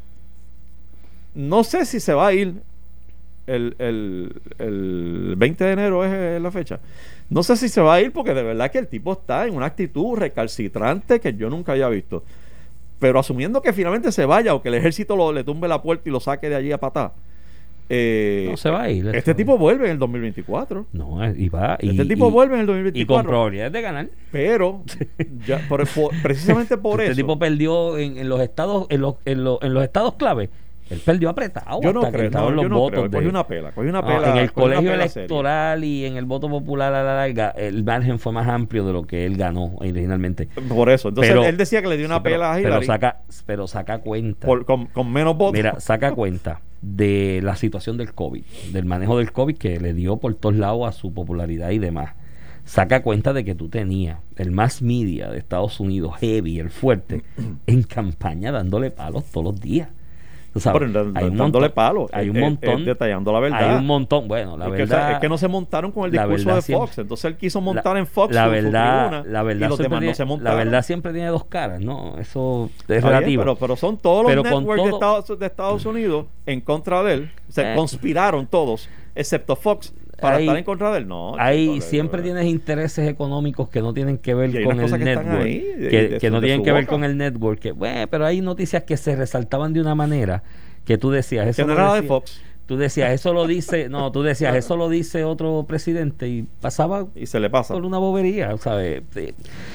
no sé si se va a ir el, el 20 de enero es la fecha. No sé si se va a ir porque de verdad que el tipo está en una actitud recalcitrante que yo nunca había visto. Pero asumiendo que finalmente se vaya o que el ejército lo, le tumbe la puerta y lo saque de allí a patá. Eh, no se va a ir. Este tipo vuelve en el 2024. No, y va. este tipo vuelve en el 2024. Y con probabilidades de ganar. Pero, ya, precisamente por este eso. Este tipo perdió en, los estados en los, en los, en los estados clave él perdió apretado. Yo no creo, no, los votos Cogí una pela, cogí una pela. en el colegio electoral y en el voto popular a la larga, el margen fue más amplio de lo que él ganó originalmente. Por eso. Entonces él decía que le dio una pela a Pero saca, pero saca cuenta. con, menos votos. Mira, saca cuenta de la situación del COVID, del manejo del COVID que le dio por todos lados a su popularidad y demás saca cuenta de que tú tenías el más media de Estados Unidos, heavy, el fuerte, en campaña dándole palos todos los días. Tú sabes, Pero hay un dándole montón, palo, hay un montón, detallando la verdad. Hay un montón, bueno, la es, que, o verdad sea, es que no se montaron con el discurso verdad de siempre- Fox. Entonces él quiso montar la- en Fox la verdad, tribuna, la verdad y los no tiene- se montaron. La verdad siempre tiene dos caras, ¿no? Eso es bien, relativo. pero, pero son todos los Pero networks de, Estados, de Estados Unidos en contra de él. Se Eh. conspiraron todos, excepto Fox, para estar en contra de él. No, Ahí siempre tienes intereses económicos que no tienen que ver con el que network. ahí, de- que, de que su- no tienen que ver con el network. Que, bueno, pero hay noticias que se resaltaban de una manera que tú decías. Eso Que no la de decía- Fox. Tú decías, eso lo dice, no, tú decías, eso lo dice otro presidente y pasaba Y se le pasa. por una bobería, ¿sabes? Sí.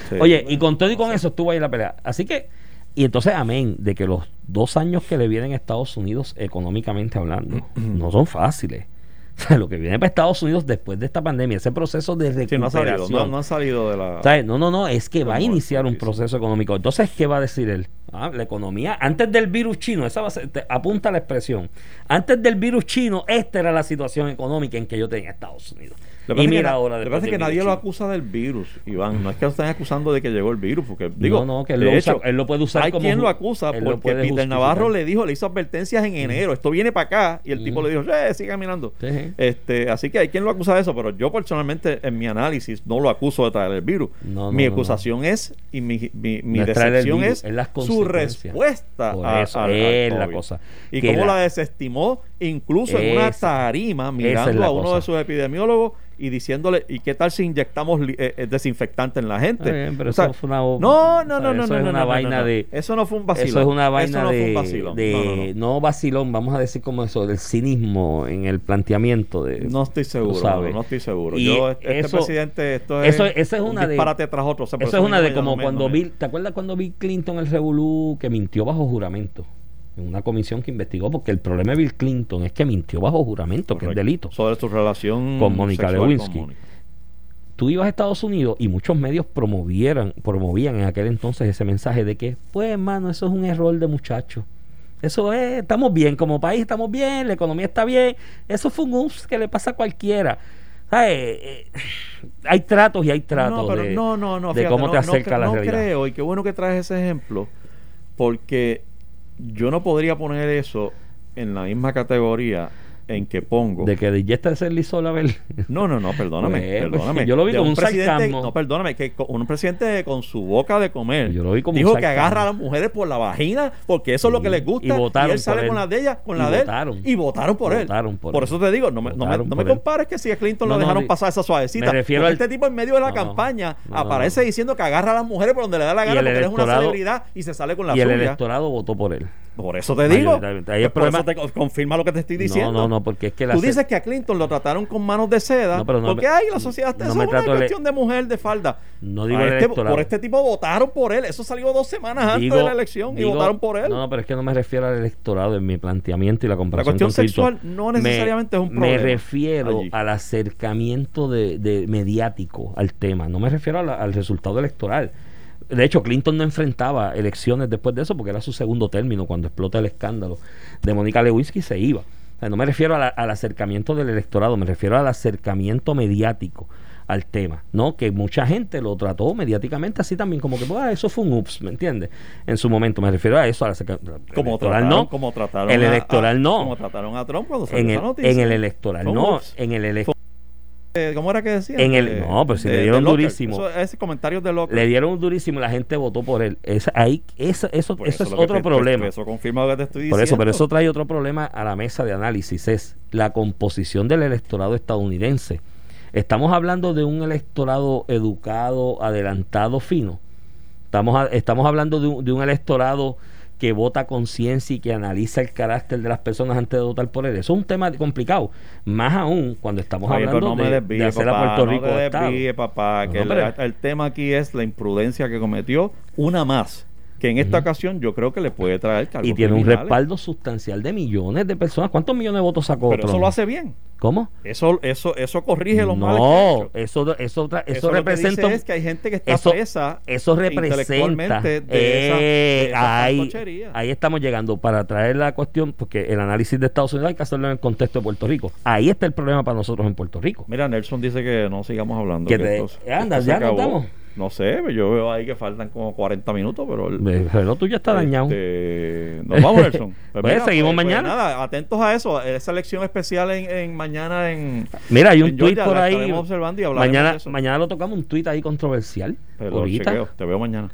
Sí. Oye, y con todo y con eso estuvo ahí la pelea. Así que, y entonces, amén, de que los dos años que le vienen a Estados Unidos, económicamente hablando, no son fáciles. O sea, lo que viene para Estados Unidos después de esta pandemia, ese proceso de Sí, no ha salido, recuperación. no, no ha salido de la... No, no, no, es que va a iniciar un proceso económico. Entonces, ¿qué va a decir él? Ah, la economía, antes del virus chino, esa va a ser- te- apunta la expresión. Antes del virus chino, esta era la situación económica en que yo tenía Estados Unidos. Lo Y que que mira na- ahora lo que pasa es que nadie virus lo acusa del virus, Iván. No es que lo estén acusando de que llegó el virus, porque digo, No, no, que él de lo usa- hecho, él lo puede usar hay como quien lo acusa lo porque puede Peter justificar. Navarro le dijo, le hizo advertencias en enero, esto viene para acá y el tipo le dijo, eh, sigue caminando. Sí. Este, así que hay quien lo acusa de eso, pero yo personalmente en mi análisis no lo acuso de traer el virus. No, no, mi no. acusación es y mi, mi, mi decepción virus, es su respuesta Por a- eso, al es la COVID. cosa. Y Que cómo la- la, desestimó incluso en una tarima es mirando a uno cosa. de sus epidemiólogos y diciéndole, ¿y qué tal si inyectamos eh, eh, desinfectante en la gente? Bien, pero O sea, eso fue una no, no, no, no, eso no, es no, una no, vaina de Eso no fue un vacilón. Eso es una vaina de, fue un vacilón. de- No, vacilón, vamos a decir como eso, del cinismo en el planteamiento de No estoy seguro, sabes. no, estoy seguro. Y Yo, este eso- presidente, esto es, eso, esa es un una de disparate tras otro. o sea, eso es una de como cuando Bill, ¿te acuerdas cuando Bill Clinton el revolú que mintió bajo juramento? En una comisión que investigó porque el problema de Bill Clinton es que mintió bajo juramento, que es delito. Sobre su relación Con Mónica Lewinsky. con tú ibas a Estados Unidos y muchos medios promovieran, promovían en aquel entonces ese mensaje de que, pues hermano, eso es un error de muchacho. Eso es, estamos bien, como país estamos bien, la economía está bien. Eso fue un ups que le pasa a cualquiera. ¿Sabes? Eh, hay tratos y hay tratos No, pero de, no, no, no, de fíjate, cómo no, te no acerca la no realidad. creo, y qué bueno que traes ese ejemplo, porque yo no podría poner eso en la misma categoría en que pongo. De que de Jester se deslizó la vez. No, no, no, perdóname, Pues, pues, perdóname. yo lo vi como un presidente. No, perdóname, que con- un presidente con su boca de comer Yo lo vi como un dijo que agarra a las mujeres por la vagina porque eso es lo que les gusta y votaron él sale por con él. las de ella, con Y la de él votaron. y votaron por él. Votaron por él. eso te digo, no me, no me, no me por él. compares que si a Clinton No, lo dejaron pasar esa suavecita. me refiero al- este tipo en medio de la campaña aparece diciendo que agarra a las mujeres por donde le da la Y gana porque él es una celebridad y se sale con la y el electorado votó por él. Por eso te digo. Mayoritariamente. Ahí el por problema- eso te co- confirma lo que te estoy diciendo. No, no, no, porque es que la Tú ce- dices que a Clinton lo trataron con manos de seda. No, pero no porque hay la sociedad. no eso me es una cuestión de mujer de falda. No digo este- por este tipo votaron por él. Eso salió dos semanas antes de la elección digo- y votaron por él. No, no, pero es que no me refiero al electorado en mi planteamiento y la comparación cuestión con Clinton. sexual no necesariamente me, es un problema Me refiero allí. al acercamiento de, de mediático al tema. No me refiero la- al resultado electoral. De hecho, Clinton no enfrentaba elecciones después de eso porque era su segundo término cuando explota el escándalo de Mónica Lewinsky se iba. O sea, no me refiero a la- al acercamiento del electorado, me refiero al acercamiento mediático al tema, ¿no? Que mucha gente lo trató mediáticamente así también, como que, pues, ah, eso fue un ups, ¿me entiendes? En su momento, me refiero a eso, al acercamiento. como electoral trataron, no. como trataron El a- electoral a- no. Como trataron a Trump cuando salió en esa el, noticia. en el electoral no, ups. en el electoral ¿Cómo era que decían? En el- De- no, pero si de- le dieron durísimo. Eso, ese comentario de Locker. le dieron durísimo y la gente votó por él. Ahí, eso, eso, eso es otro te- problema. Eso confirma lo que te estoy diciendo. Por eso, pero eso trae otro problema a la mesa de análisis, es la composición del electorado estadounidense. Estamos hablando de un electorado educado, adelantado, fino. Estamos, estamos hablando de un, de un electorado que vota conciencia y que analiza el carácter de las personas antes de votar por él. Eso es un tema complicado. Más aún cuando estamos Oye, hablando no de, desvíe, de hacer papá, a Puerto Rico no te desvíe, papá, que no, el, tema aquí es la imprudencia que cometió una más, que en esta ocasión yo creo que le puede traer cargos Y tiene un respaldo sustancial de millones de personas. ¿Cuántos millones de votos sacó Pero eso lo hace bien. ¿Cómo? Eso, eso, eso corrige los males que ha No, eso, eso, eso, Eso lo que representa. dice un- es que hay gente que está eso, presa eso representa. esa- de eh, esa ahí, ahí estamos llegando para traer la cuestión, porque el análisis de Estados Unidos hay que hacerlo en el contexto de Puerto Rico. Ahí está el problema para nosotros en Puerto Rico. Mira, Nelson dice que no sigamos hablando. Que que te- anda, ya nos acabó. No sé, yo veo ahí que faltan como 40 minutos, pero... El, El reloj tuyo está dañado. este, nos vamos, Nelson. Pues seguimos mañana. nada, atentos a eso, esa elección especial en, en mañana en... Mira, hay un tuit por ahí. observando y Mañana, de eso. mañana lo tocamos, un tuit ahí controversial. Pero ahorita. chequeo, te veo mañana.